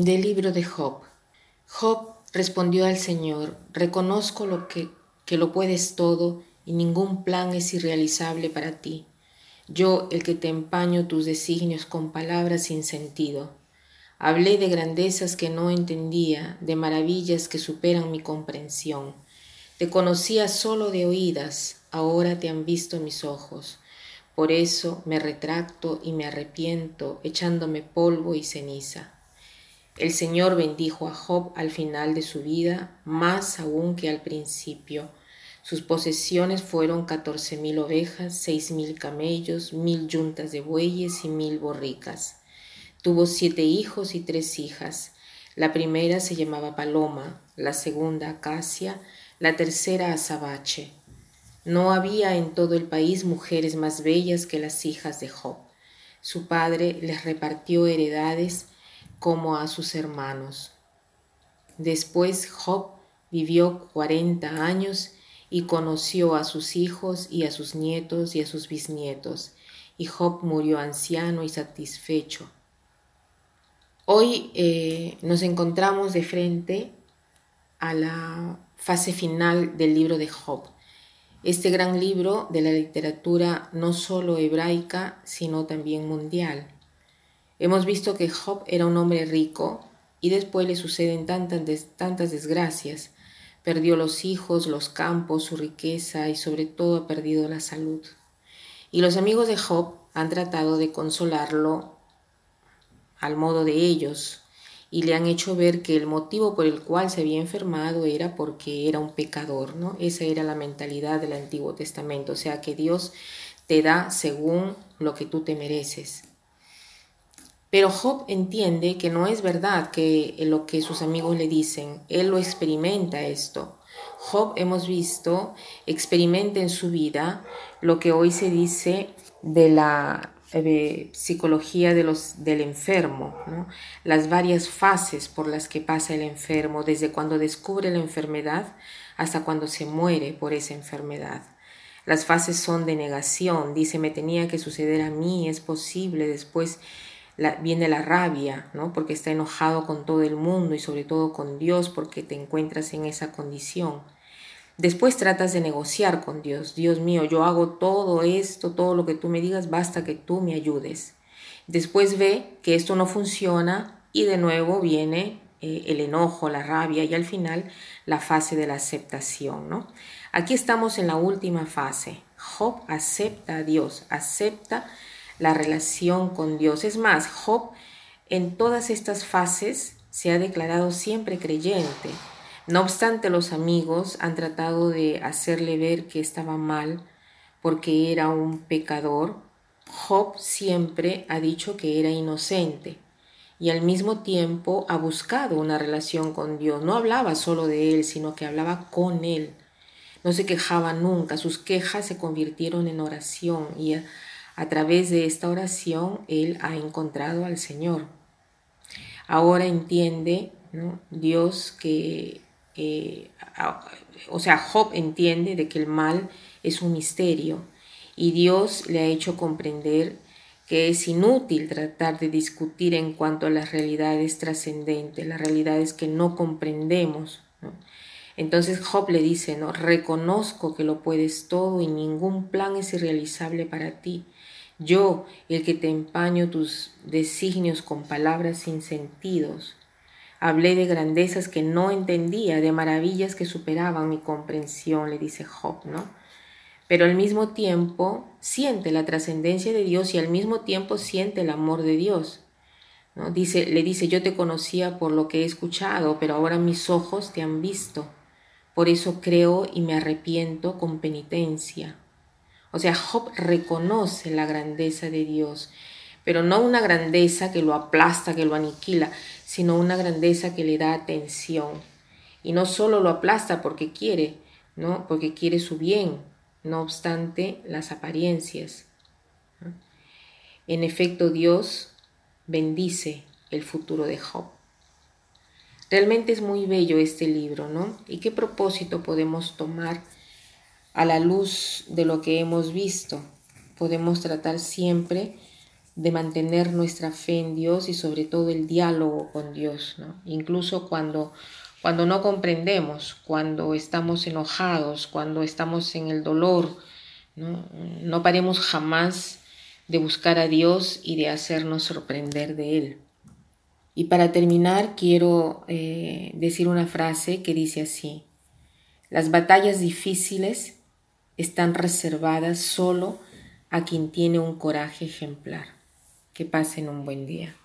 Del libro de Job. Job respondió al Señor, reconozco lo que, que lo puedes todo y ningún plan es irrealizable para ti. Yo, el que te empaño tus designios con palabras sin sentido. Hablé de grandezas que no entendía, de maravillas que superan mi comprensión. Te conocía solo de oídas, ahora te han visto mis ojos. Por eso me retracto y me arrepiento, echándome polvo y ceniza. El Señor bendijo a Job al final de su vida, más aún que al principio. Sus posesiones fueron catorce mil ovejas, seis mil camellos, mil yuntas de bueyes y mil borricas. Tuvo siete hijos y tres hijas. La primera se llamaba Paloma, la segunda Acacia, la tercera Azabache. No había en todo el país mujeres más bellas que las hijas de Job. Su padre les repartió heredades como a sus hermanos. Después Job vivió cuarenta años y conoció a sus hijos y a sus nietos y a sus bisnietos, y Job murió anciano y satisfecho. Hoy eh, nos encontramos de frente a la fase final del libro de Job, este gran libro de la literatura no solo hebraica, sino también mundial. Hemos visto que Job era un hombre rico y después le suceden tantas, desgracias. Perdió los hijos, los campos, su riqueza y sobre todo ha perdido la salud. Y los amigos de Job han tratado de consolarlo al modo de ellos y le han hecho ver que el motivo por el cual se había enfermado era porque era un pecador, ¿no? Esa era la mentalidad del Antiguo Testamento, o sea que Dios te da según lo que tú te mereces. Pero Job entiende que no es verdad que lo que sus amigos le dicen, él lo experimenta esto. Job hemos visto, experimenta en su vida lo que hoy se dice de la eh, psicología de los, del enfermo, las varias fases por las que pasa el enfermo, desde cuando descubre la enfermedad hasta cuando se muere por esa enfermedad. Las fases son de negación, dice, me tenía que suceder a mí, es posible, después viene la rabia, ¿no? Porque está enojado con todo el mundo y sobre todo con Dios porque te encuentras en esa condición. Después tratas de negociar con Dios. Dios mío, yo hago todo esto, todo lo que tú me digas, basta que tú me ayudes. Después ve que esto no funciona y de nuevo viene eh, el enojo, la rabia y al final la fase de la aceptación, ¿no? Aquí estamos en la última fase. Job acepta a Dios, acepta la relación con Dios. Es más, Job en todas estas fases se ha declarado siempre creyente. No obstante, los amigos han tratado de hacerle ver que estaba mal porque era un pecador. Job siempre ha dicho que era inocente y al mismo tiempo ha buscado una relación con Dios. No hablaba solo de él, sino que hablaba con él. No se quejaba nunca, sus quejas se convirtieron en oración y a través de esta oración él ha encontrado al Señor. Ahora entiende Dios que, o sea, Job entiende de que el mal es un misterio y Dios le ha hecho comprender que es inútil tratar de discutir en cuanto a las realidades trascendentes, las realidades que no comprendemos. Entonces Job le dice, no, reconozco que lo puedes todo y ningún plan es irrealizable para ti. Yo, el que te empaño tus designios con palabras sin sentidos, hablé de grandezas que no entendía, de maravillas que superaban mi comprensión, le dice Job, ¿no? Pero al mismo tiempo siente la trascendencia de Dios y al mismo tiempo siente el amor de Dios. ¿no? Dice, le dice, yo te conocía por lo que he escuchado, pero ahora mis ojos te han visto. Por eso creo y me arrepiento con penitencia. O sea, Job reconoce la grandeza de Dios, pero no una grandeza que lo aplasta, que lo aniquila, sino una grandeza que le da atención. Y no solo lo aplasta porque quiere, ¿no? Porque quiere su bien, no obstante las apariencias. En efecto, Dios bendice el futuro de Job. Realmente es muy bello este libro, ¿no? ¿Y qué propósito podemos tomar? a la luz de lo que hemos visto. Podemos tratar siempre de mantener nuestra fe en Dios y sobre todo el diálogo con Dios, ¿no? incluso cuando, cuando no comprendemos, cuando estamos enojados, cuando estamos en el dolor, no, no paremos jamás de buscar a Dios y de hacernos sorprender de Él. Y para terminar, quiero eh, decir una frase que dice así, las batallas difíciles están reservadas solo a quien tiene un coraje ejemplar. Que pasen un buen día.